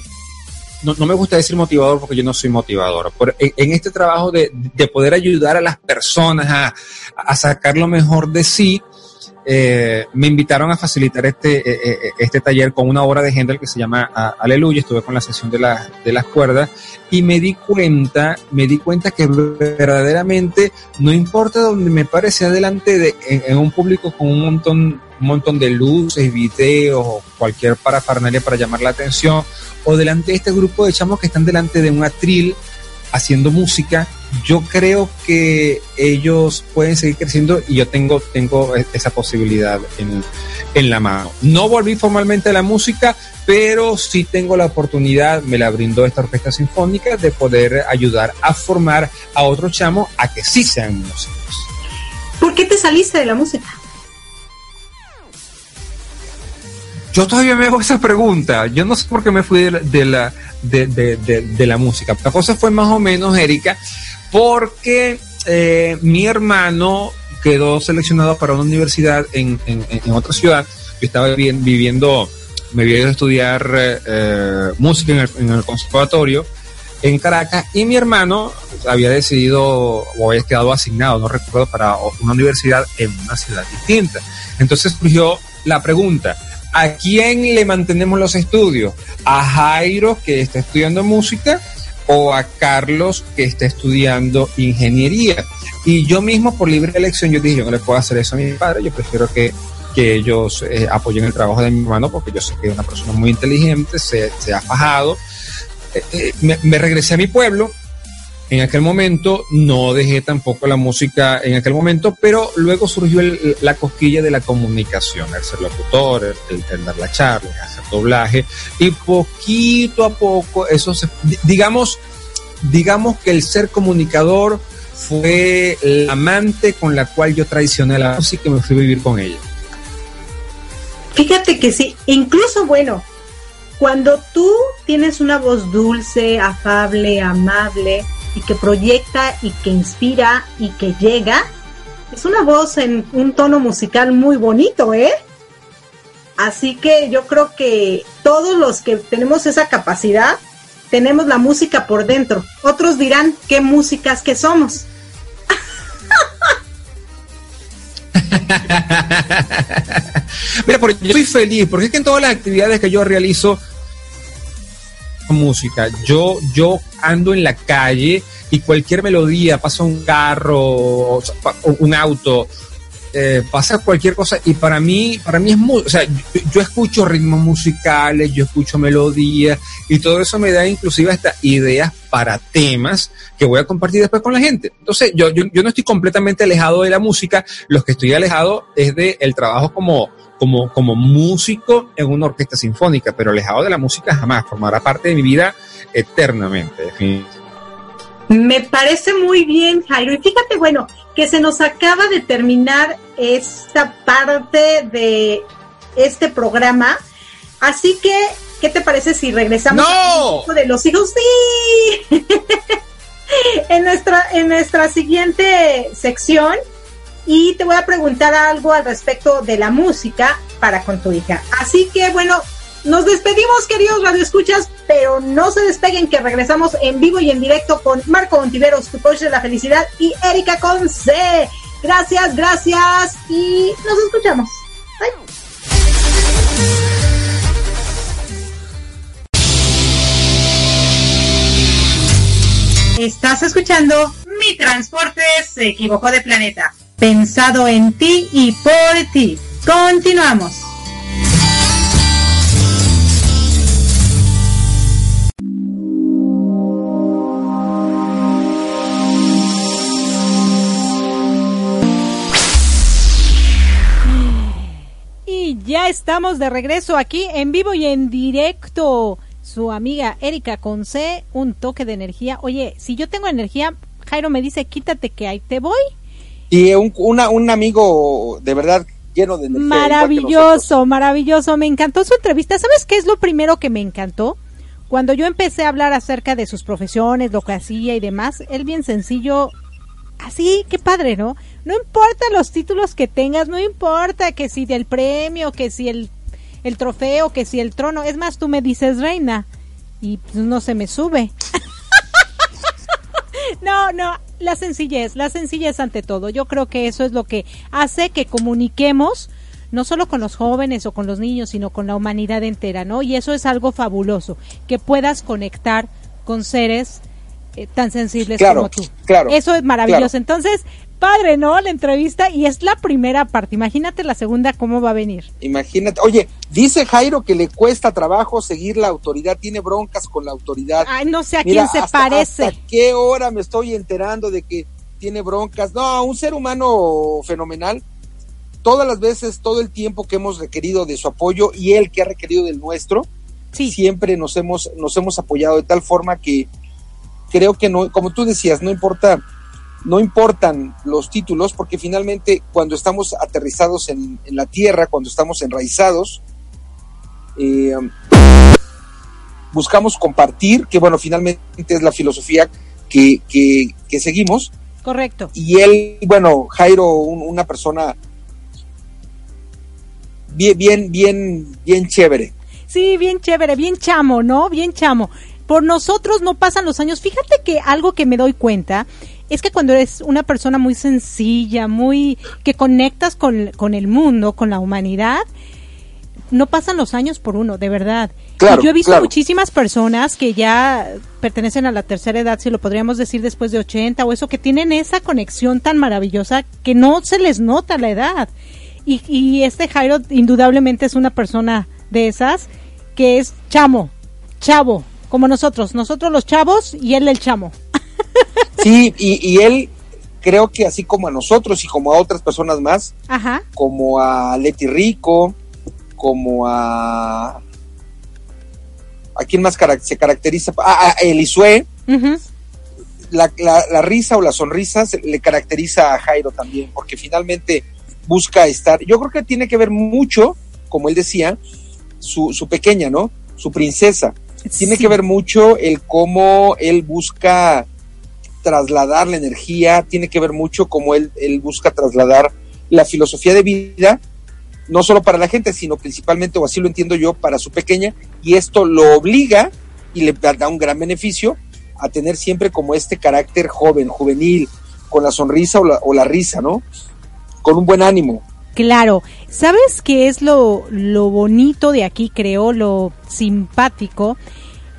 No, me gusta decir motivador porque yo no soy motivador. Pero en, este trabajo de, de poder ayudar a las personas a, a sacar lo mejor de sí, eh, me invitaron a facilitar este, eh, eh, este taller con una obra de Händel que se llama ah, Aleluya. Estuve con la sesión de, la- de las cuerdas y me di cuenta, me di cuenta que verdaderamente no importa donde me parece adelante de, en, un público con un montón, montón de luces, videos o cualquier parafernalia para llamar la atención, o delante de este grupo de chamos que están delante de un atril haciendo música, yo creo que ellos pueden seguir creciendo y yo tengo, tengo e- esa posibilidad en, en la mano. No volví formalmente a la música, pero sí tengo la oportunidad, me la brindó esta orquesta sinfónica, de poder ayudar a formar a otros chamos a que sí sean músicos. ¿Por qué te saliste de la música? Yo todavía me hago esa pregunta. Yo no sé por qué me fui de la, de la, de, la música. La cosa fue más o menos, Erika, porque eh, mi hermano quedó seleccionado para una universidad en, otra ciudad. Yo estaba vivi- viviendo, me había ido a estudiar eh, eh, música en el, en el conservatorio en Caracas y mi hermano había decidido o había quedado asignado, no recuerdo, para una universidad en una ciudad distinta. Entonces surgió la pregunta, ¿a quién le mantenemos los estudios? ¿A Jairo que está estudiando música o a Carlos que está estudiando ingeniería? Y yo mismo por libre elección yo dije, yo no le puedo hacer eso a mi padre, yo prefiero que que ellos eh, apoyen el trabajo de mi hermano porque yo sé que es una persona muy inteligente, se, ha fajado. Eh, eh, me, me regresé a mi pueblo. En aquel momento no dejé tampoco la música en aquel momento, pero luego surgió la cosquilla de la comunicación, el ser locutor, el, el- dar la charla, el hacer doblaje, y poquito a poco eso se, di- digamos, digamos que el ser comunicador fue la amante con la cual yo traicioné la música y me fui a vivir con ella. Fíjate que sí, incluso bueno, cuando tú tienes una voz dulce, afable, amable y que proyecta y que inspira y que llega, es una voz en un tono musical muy bonito, ¿eh? Así que yo creo que todos los que tenemos esa capacidad, tenemos la música por dentro. Otros dirán qué músicas que somos. Mira, porque yo estoy feliz, porque es que en todas las actividades que yo realizo música, yo, yo ando en la calle y cualquier melodía, pasa un carro, un auto, eh, pasa cualquier cosa y para mí, para mí es muy, o sea, yo, escucho ritmos musicales, yo escucho melodías y todo eso me da inclusive hasta ideas para temas que voy a compartir después con la gente. Entonces, yo, yo, yo no estoy completamente alejado de la música, lo que estoy alejado es de el trabajo como, como, como músico en una orquesta sinfónica, pero alejado de la música jamás, formará parte de mi vida eternamente. Me parece muy bien, Jairo. Y fíjate, bueno, que se nos acaba de terminar esta parte de este programa. Así que, ¿qué te parece si regresamos ¡No! de los hijos? Sí. en nuestra, en nuestra siguiente sección. Y te voy a preguntar algo al respecto de la música para con tu hija. Así que, bueno, nos despedimos, queridos radioescuchas, pero no se despeguen que regresamos en vivo y en directo con Marco Ontiveros, tu coach de la felicidad, y Erika Conce. Gracias, gracias y nos escuchamos. Bye. Estás escuchando Mi Transporte se equivocó de planeta. Pensado en ti y por ti. Continuamos. Y ya estamos de regreso aquí en vivo y en directo. Su amiga Erika Conce, un toque de energía. Oye, si yo tengo energía, Jairo me dice, quítate que ahí te voy. Y un, una, un amigo de verdad lleno de energía. Maravilloso, maravilloso. Me encantó su entrevista. ¿Sabes qué es lo primero que me encantó? Cuando yo empecé a hablar acerca de sus profesiones, lo que hacía y demás, él bien sencillo, así, qué padre, ¿no? No importa los títulos que tengas, no importa que si del premio, que si el, el trofeo, que si el trono, es más, tú me dices reina y pues, no se me sube. no, no, la sencillez, la sencillez ante todo. Yo creo que eso es lo que hace que comuniquemos no solo con los jóvenes o con los niños, sino con la humanidad entera, ¿no? Y eso es algo fabuloso, que puedas conectar con seres eh, tan sensibles Claro, como tú. claro, Eso es maravilloso. claro. Entonces, padre, ¿no? La entrevista y es la primera parte. Imagínate la segunda cómo va a venir. Imagínate. Oye, dice Jairo que le cuesta trabajo seguir la autoridad, tiene broncas con la autoridad. Ay, no sé a Mira, quién se hasta- parece. ¿Hasta qué hora me estoy enterando de que tiene broncas? No, un ser humano fenomenal. Todas las veces, todo el tiempo que hemos requerido de su apoyo y él que ha requerido del nuestro, siempre nos hemos, nos hemos apoyado de tal forma que creo que no, como tú decías, no importa, no importan los títulos, porque finalmente cuando estamos aterrizados en, en la tierra, cuando estamos enraizados, eh, buscamos compartir, que bueno, finalmente es la filosofía que, que, que seguimos. Correcto. Y él, bueno, Jairo, un- una persona bien, bien, bien, bien chévere. Sí, bien chévere, bien chamo, ¿no? Bien chamo. Por nosotros no pasan los años. Fíjate que algo que me doy cuenta es que cuando eres una persona muy sencilla, muy que conectas con, con el mundo, con la humanidad, no pasan los años por uno, de verdad. Claro, yo he visto claro. muchísimas personas que ya pertenecen a la tercera edad, si lo podríamos decir después de 80 o eso, que tienen esa conexión tan maravillosa que no se les nota la edad. Y, y este Jairo indudablemente es una persona de esas que es chamo, chavo, como nosotros, nosotros los chavos y él el chamo. Sí, y, y él creo que así como a nosotros y como a otras personas más, Ajá. como a Leti Rico, como a... ¿A quién más se caracteriza? A, a Elisue, la, la- la risa o la sonrisa se- le caracteriza a Jairo también, porque finalmente busca estar. Yo creo que tiene que ver mucho, como él decía, su, su pequeña, ¿no? Su princesa. Tiene que ver mucho el cómo él busca trasladar la energía, tiene que ver mucho cómo él, él busca trasladar la filosofía de vida, no solo para la gente, sino principalmente, o así lo entiendo yo, para su pequeña, y esto lo obliga y le da un gran beneficio a tener siempre como este carácter joven, juvenil, con la sonrisa o la, o la risa, ¿no? Con un buen ánimo. Claro, ¿sabes qué es lo, lo bonito de aquí, creo, lo simpático?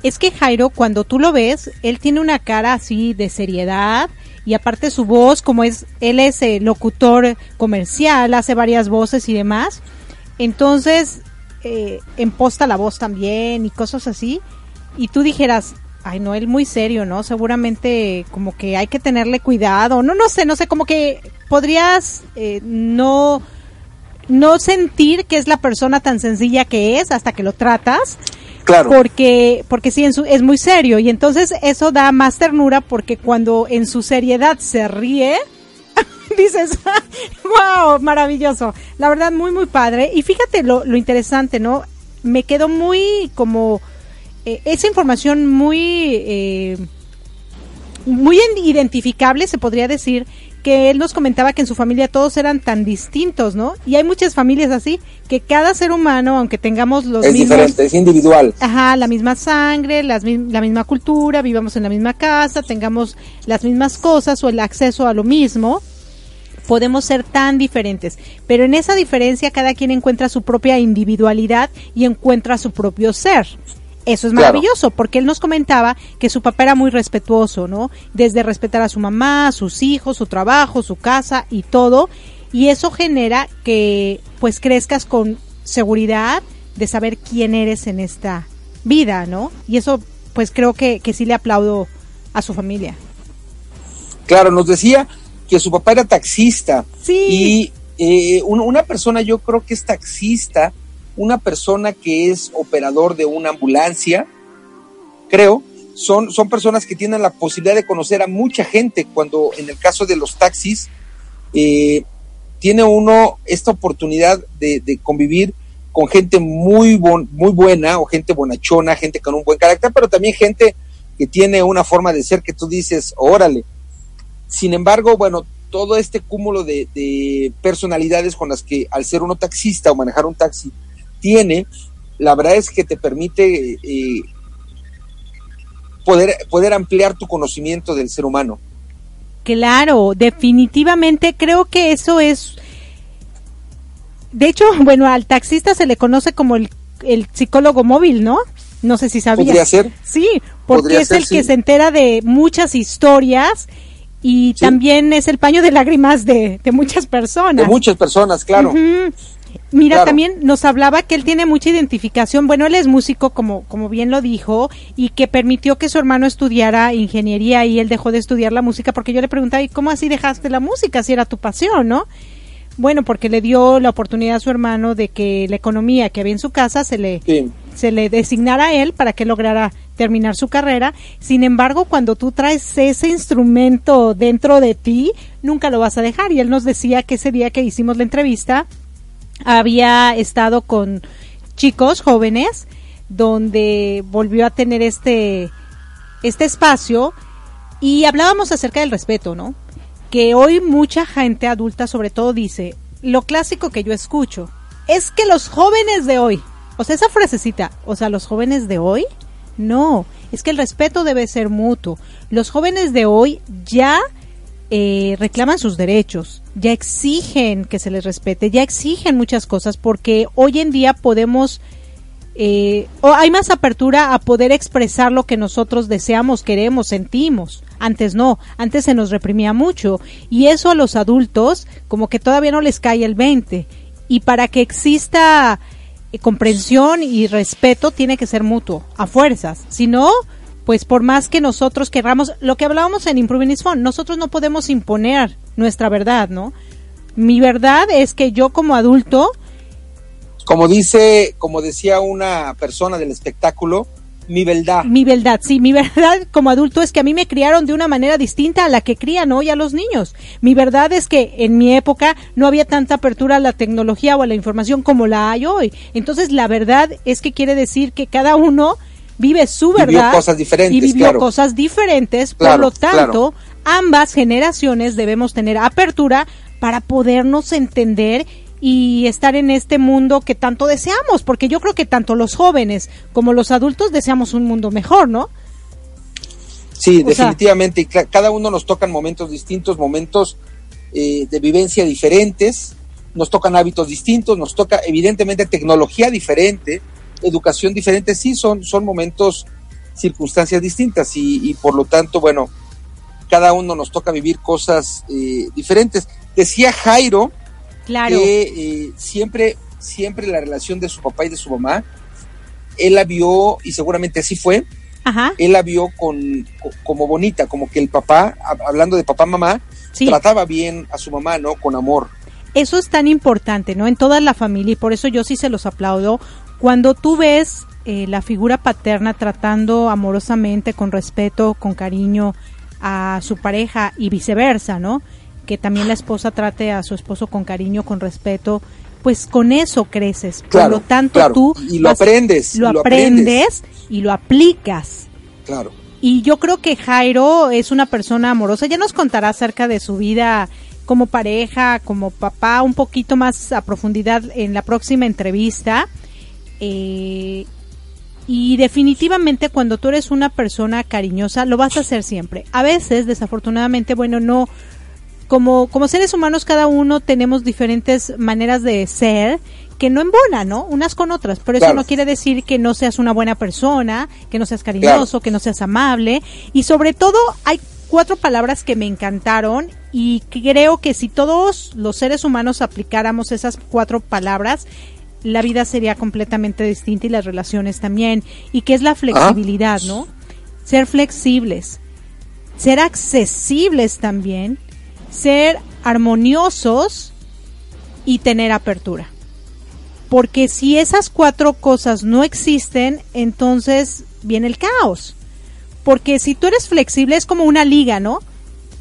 Es que Jairo, cuando tú lo ves, él tiene una cara así de seriedad y aparte su voz, como es, él es eh, locutor comercial, hace varias voces y demás, entonces eh, emposta la voz también y cosas así, y tú dijeras, ay no, él muy serio, ¿no? Seguramente como que hay que tenerle cuidado, no, no sé, no sé, como que podrías eh, no no sentir que es la persona tan sencilla que es hasta que lo tratas. Porque, porque sí, es muy serio. Y entonces eso da más ternura porque cuando en su seriedad se ríe, dices, wow, maravilloso. La verdad, muy, muy padre. Y fíjate lo, lo interesante, ¿no? Me quedó muy como eh, esa información muy, eh, muy en- identificable, se podría decir, que él nos comentaba que en su familia todos eran tan distintos, ¿no? Y hay muchas familias así, que cada ser humano, aunque tengamos los es mismos... diferente, es individual. Ajá, la misma sangre, las, la misma cultura, vivamos en la misma casa, tengamos las mismas cosas o el acceso a lo mismo, podemos ser tan diferentes, pero en esa diferencia cada quien encuentra su propia individualidad y encuentra su propio ser. Eso es maravilloso, porque él nos comentaba que su papá era muy respetuoso, ¿no? Desde respetar a su mamá, a sus hijos, su trabajo, su casa y todo. Y eso genera que pues crezcas con seguridad de saber quién eres en esta vida, ¿no? Y eso pues creo que, que sí le aplaudo a su familia. Claro, nos decía que su papá era taxista. Y eh, una persona, yo creo que es taxista, una persona que es operador de una ambulancia, creo, son, son personas que tienen la posibilidad de conocer a mucha gente cuando en el caso de los taxis eh, tiene uno esta oportunidad de, convivir con gente muy, muy buena o gente bonachona, gente con un buen carácter, pero también gente que tiene una forma de ser que tú dices, órale. Sin embargo, bueno, todo este cúmulo de, de personalidades con las que al ser uno taxista o manejar un taxi, tiene, la verdad es que te permite eh, poder, poder ampliar tu conocimiento del ser humano. Claro, definitivamente creo que eso es... De hecho, bueno, al taxista se le conoce como el, psicólogo móvil, ¿no? No sé si sabías. ¿Podría ser? Sí, porque es el que se entera de muchas historias y también es el paño de lágrimas de, muchas personas. De muchas personas, claro. Mira, también nos hablaba que él tiene mucha identificación. Bueno, él es músico, como, como bien lo dijo, y que permitió que su hermano estudiara ingeniería y él dejó de estudiar la música porque yo le preguntaba, ¿y cómo así dejaste la música si era tu pasión, no? Bueno, porque le dio la oportunidad a su hermano de que la economía que había en su casa se le, se le designara a él para que lograra terminar su carrera. Sin embargo, cuando tú traes ese instrumento dentro de ti, nunca lo vas a dejar. Y él nos decía que ese día que hicimos la entrevista, había estado con chicos jóvenes donde volvió a tener este este espacio y hablábamos acerca del respeto, ¿no? Que hoy mucha gente adulta sobre todo dice, lo clásico que yo escucho es que los jóvenes de hoy, o sea, esa frasecita, o sea, los jóvenes de hoy, no, es que el respeto debe ser mutuo. Los jóvenes de hoy ya eh, reclaman sus derechos, ya exigen que se les respete, ya exigen muchas cosas porque hoy en día podemos, eh, o hay más apertura a poder expresar lo que nosotros deseamos, queremos, sentimos. Antes no, antes se nos reprimía mucho y eso a los adultos como que todavía no les cae el 20 y para que exista eh, comprensión y respeto tiene que ser mutuo, a fuerzas. Si no, pues por más que nosotros querramos, lo que hablábamos en Improving is Fun, nosotros no podemos imponer nuestra verdad, ¿no? Mi verdad es que yo como adulto... Como dice, como decía una persona del espectáculo, mi verdad. Mi verdad, sí, mi verdad como adulto es que a mí me criaron de una manera distinta a la que crían hoy a los niños. Mi verdad es que en mi época no había tanta apertura a la tecnología o a la información como la hay hoy. Entonces la verdad es que quiere decir que cada uno vive su verdad cosas diferentes, y vivió cosas diferentes, por lo tanto, ambas generaciones debemos tener apertura para podernos entender y estar en este mundo que tanto deseamos, porque yo creo que tanto los jóvenes como los adultos deseamos un mundo mejor, ¿no? Sí, definitivamente, y cada uno nos tocan momentos distintos, momentos eh, de vivencia diferentes, nos tocan hábitos distintos, nos toca evidentemente tecnología diferente, educación diferente, sí, son, son momentos, circunstancias distintas y, por lo tanto, bueno, cada uno nos toca vivir cosas eh, diferentes. Decía Jairo claro. que eh, siempre, siempre la relación de su papá y de su mamá, él la vio, y seguramente así fue, él la vio con, como bonita, como que el papá, hablando de papá, mamá, trataba bien a su mamá, ¿no? Con amor. Eso es tan importante, ¿no? En toda la familia y por eso yo sí se los aplaudo cuando tú ves eh, la figura paterna tratando amorosamente, con respeto, con cariño a su pareja y viceversa, ¿no? Que también la esposa trate a su esposo con cariño, con respeto, pues con eso creces. Por lo tanto, tú y lo aprendes, lo, aprendes, y lo aplicas. Claro. Y yo creo que Jairo es una persona amorosa. Ya nos contará acerca de su vida como pareja, como papá, un poquito más a profundidad en la próxima entrevista. Eh, y definitivamente cuando tú eres una persona cariñosa, lo vas a hacer siempre. A veces, desafortunadamente, bueno, no, como, como seres humanos cada uno tenemos diferentes maneras de ser que no embonan, ¿no? Unas con otras, pero eso Claro. no quiere decir que no seas una buena persona, que no seas cariñoso, que no seas amable y sobre todo hay cuatro palabras que me encantaron y creo que si todos los seres humanos aplicáramos esas cuatro palabras, la vida sería completamente distinta y las relaciones también. Y que es la flexibilidad, ¿no? Ser flexibles, ser accesibles también, ser armoniosos y tener apertura. Porque si esas cuatro cosas no existen, entonces viene el caos. Porque si tú eres flexible es como una liga, ¿no?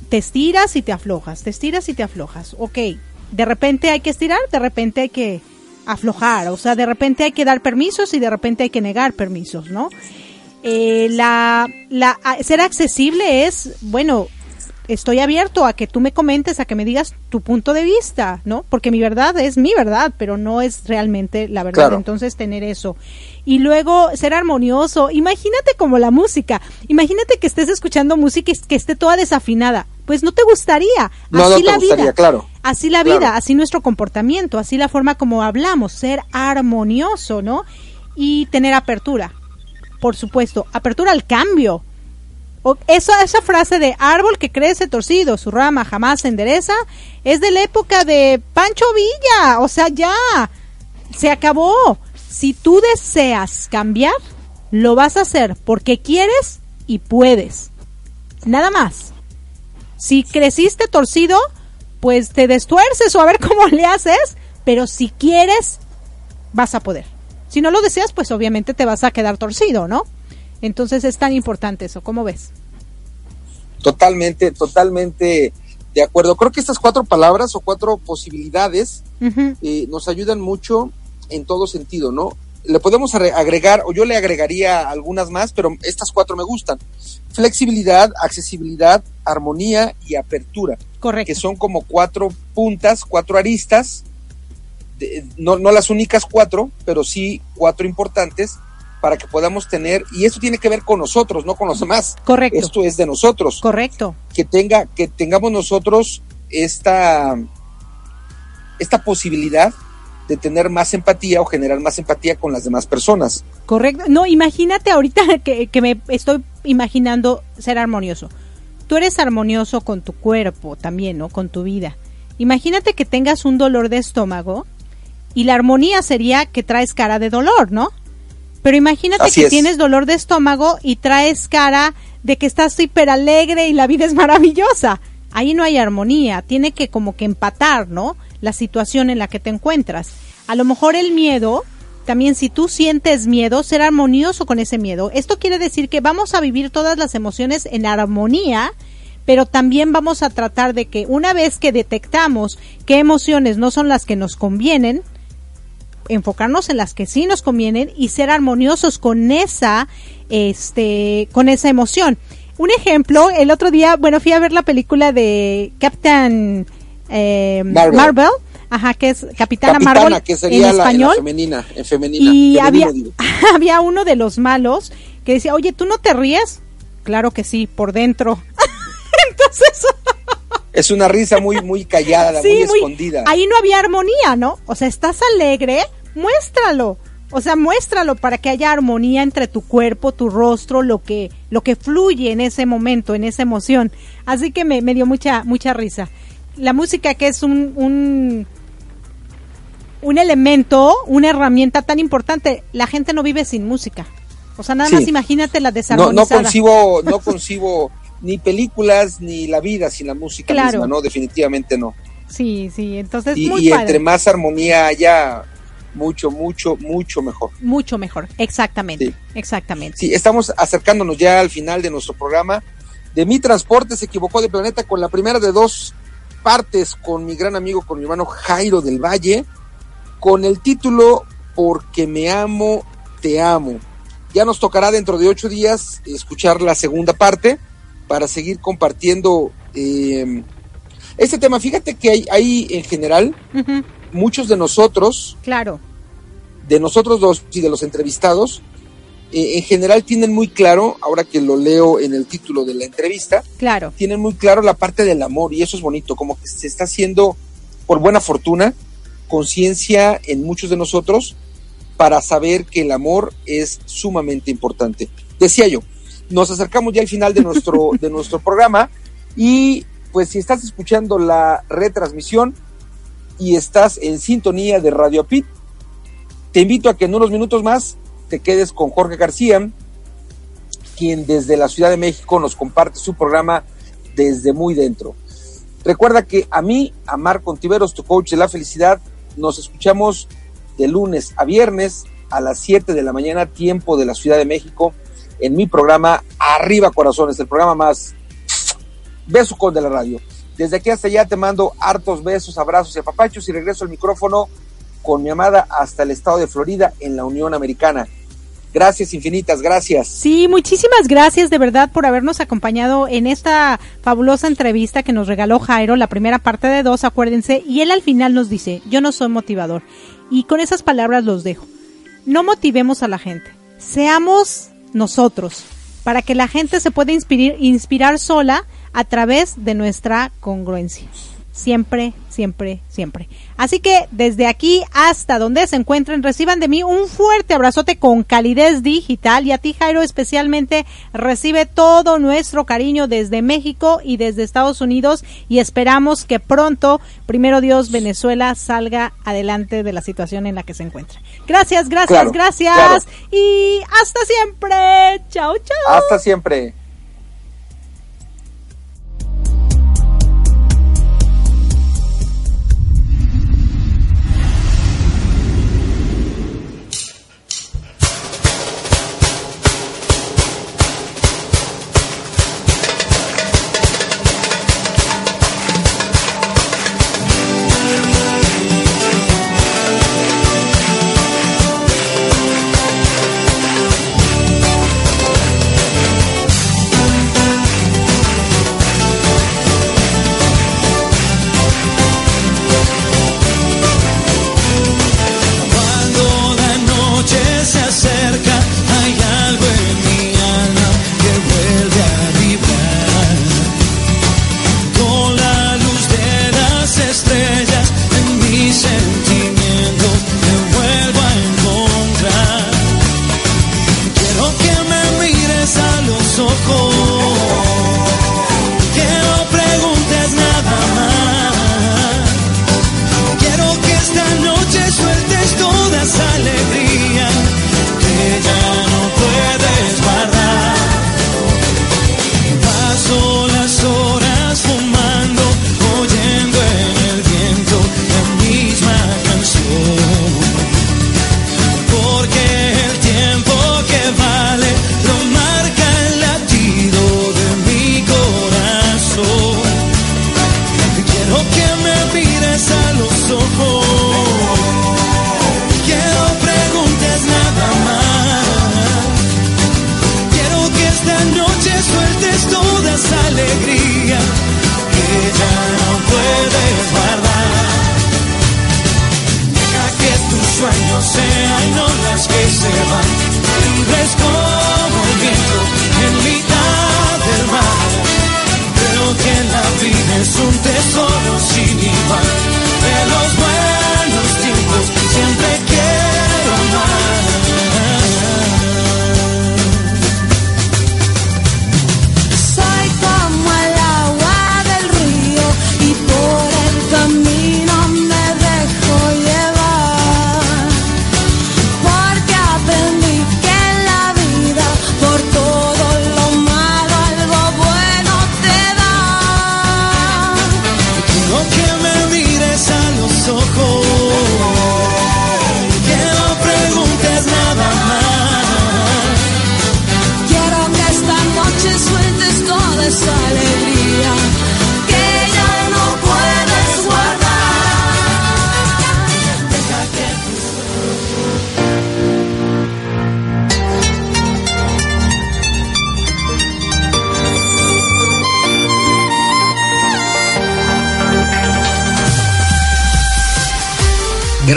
Te estiras y te aflojas, te estiras y te aflojas. Ok, de repente hay que estirar, de repente hay que aflojar, o sea, de repente hay que dar permisos y de repente hay que negar permisos, ¿no? Eh, la, la, ser accesible es, bueno, estoy abierto a que tú me comentes, a que me digas tu punto de vista, ¿no? Porque mi verdad es mi verdad, pero no es realmente la verdad. Claro. Entonces, tener eso. Y luego, ser armonioso. Imagínate como la música. Imagínate que estés escuchando música y que esté toda desafinada. Pues no te gustaría. No, así no te la gustaría, vida. claro. Así la Claro. vida, así nuestro comportamiento, así la forma como hablamos, ser armonioso, ¿no? Y tener apertura. Por supuesto, apertura al cambio. Esa frase de árbol que crece torcido, su rama jamás se endereza, es de la época de Pancho Villa. O sea, ya, se acabó. Si tú deseas cambiar, lo vas a hacer porque quieres y puedes. Nada más. Si creciste torcido, pues te destuerces o a ver cómo le haces, pero si quieres, vas a poder. Si no lo deseas, pues obviamente te vas a quedar torcido, ¿no? Entonces es tan importante eso, ¿cómo ves? Totalmente, totalmente de acuerdo. Creo que estas cuatro palabras o cuatro posibilidades eh, nos ayudan mucho en todo sentido, ¿no? Le podemos agregar, o yo le agregaría algunas más, pero estas cuatro me gustan. Flexibilidad, accesibilidad, armonía y apertura. Correcto. Que son como cuatro puntas, cuatro aristas, de- no, no las únicas cuatro, pero sí cuatro importantes para que podamos tener, y esto tiene que ver con nosotros, no con los demás. Correcto. Esto es de nosotros Correcto. que tenga que tengamos nosotros esta esta posibilidad de tener más empatía o generar más empatía con las demás personas. Correcto. No, imagínate ahorita que, que me estoy imaginando ser armonioso. Tú eres armonioso con tu cuerpo también, ¿no? Con tu vida. Imagínate que tengas un dolor de estómago y la armonía sería que traes cara de dolor, ¿no? Pero imagínate Así que es. tienes dolor de estómago y traes cara de que estás súper alegre y la vida es maravillosa. Ahí no hay armonía, tiene que como que empatar, ¿no? La situación en la que te encuentras. A lo mejor el miedo, también si tú sientes miedo, ser armonioso con ese miedo. Esto quiere decir que vamos a vivir todas las emociones en armonía, pero también vamos a tratar de que una vez que detectamos qué emociones no son las que nos convienen, enfocarnos en las que sí nos convienen y ser armoniosos con esa este con esa emoción. Un ejemplo, el otro día, bueno, fui a ver la película de Captain eh, Marvel. Marvel. ajá, que es Capitana, Capitana, Marvel que sería en la, en la español. femenina, en femenina. y había, había uno de los malos que decía, oye, ¿tú no te ríes? Claro que sí, por dentro. Entonces, Es una risa muy muy callada, sí, muy muy- escondida. ahí no había armonía, ¿no? O sea, estás alegre, muéstralo. O sea, muéstralo para que haya armonía entre tu cuerpo, tu rostro, lo que, lo que fluye en ese momento, en esa emoción. Así que me, me dio mucha, mucha risa. La música que es un, un, un elemento, una herramienta tan importante. La gente no vive sin música. O sea, nada Sí. más imagínate la No, no desarmonizada. concibo, no concibo ni películas ni la vida sin la música Claro. misma, no, definitivamente no. Sí, sí, entonces Y, muy y padre. entre más armonía haya, mucho, mucho, mucho mejor. Mucho mejor, exactamente, Sí. exactamente. Sí, estamos acercándonos ya al final de nuestro programa. De mi transporte se equivocó de planeta con la primera de dos partes con mi gran amigo, con mi hermano Jairo del Valle, con el título Porque me amo, te amo. Ya nos tocará dentro de ocho días escuchar la segunda parte para seguir compartiendo eh, este tema. Fíjate que hay, hay en general muchos de nosotros Claro, de nosotros dos y de los entrevistados, eh, en general tienen muy claro, ahora que lo leo en el título de la entrevista, Claro. tienen muy claro la parte del amor y eso es bonito, como que se está haciendo, por buena fortuna, conciencia en muchos de nosotros para saber que el amor es sumamente importante. Decía yo, nos acercamos ya al final de nuestro, de nuestro programa y pues si estás escuchando la retransmisión y estás en sintonía de Radio Pit, te invito a que en unos minutos más te quedes con Jorge García, quien desde la Ciudad de México nos comparte su programa desde muy dentro. Recuerda que a mí, a Marco Contiveros, tu coach de la felicidad, nos escuchamos de lunes a viernes a las 7 de la mañana, tiempo de la Ciudad de México, en mi programa Arriba Corazones, el programa más beso con de la radio. Desde aquí hasta allá te mando hartos besos, abrazos y apapachos y regreso al micrófono con mi amada hasta el estado de Florida en la Unión Americana. Gracias infinitas, gracias. Sí, muchísimas gracias de verdad por habernos acompañado en esta fabulosa entrevista que nos regaló Jairo, la primera parte de dos, acuérdense, y él al final nos dice, yo no soy motivador. Y con esas palabras los dejo. No motivemos a la gente, seamos nosotros, para que la gente se pueda inspirar, inspirar sola a través de nuestra congruencia. Siempre, siempre, siempre. Así que desde aquí hasta donde se encuentren, reciban de mí un fuerte abrazote con calidez digital y a ti Jairo especialmente recibe todo nuestro cariño desde México y desde Estados Unidos y esperamos que pronto, primero Dios, Venezuela salga adelante de la situación en la que se encuentra. Gracias, gracias, Claro, gracias claro. y hasta siempre. Chao, chao. Hasta siempre.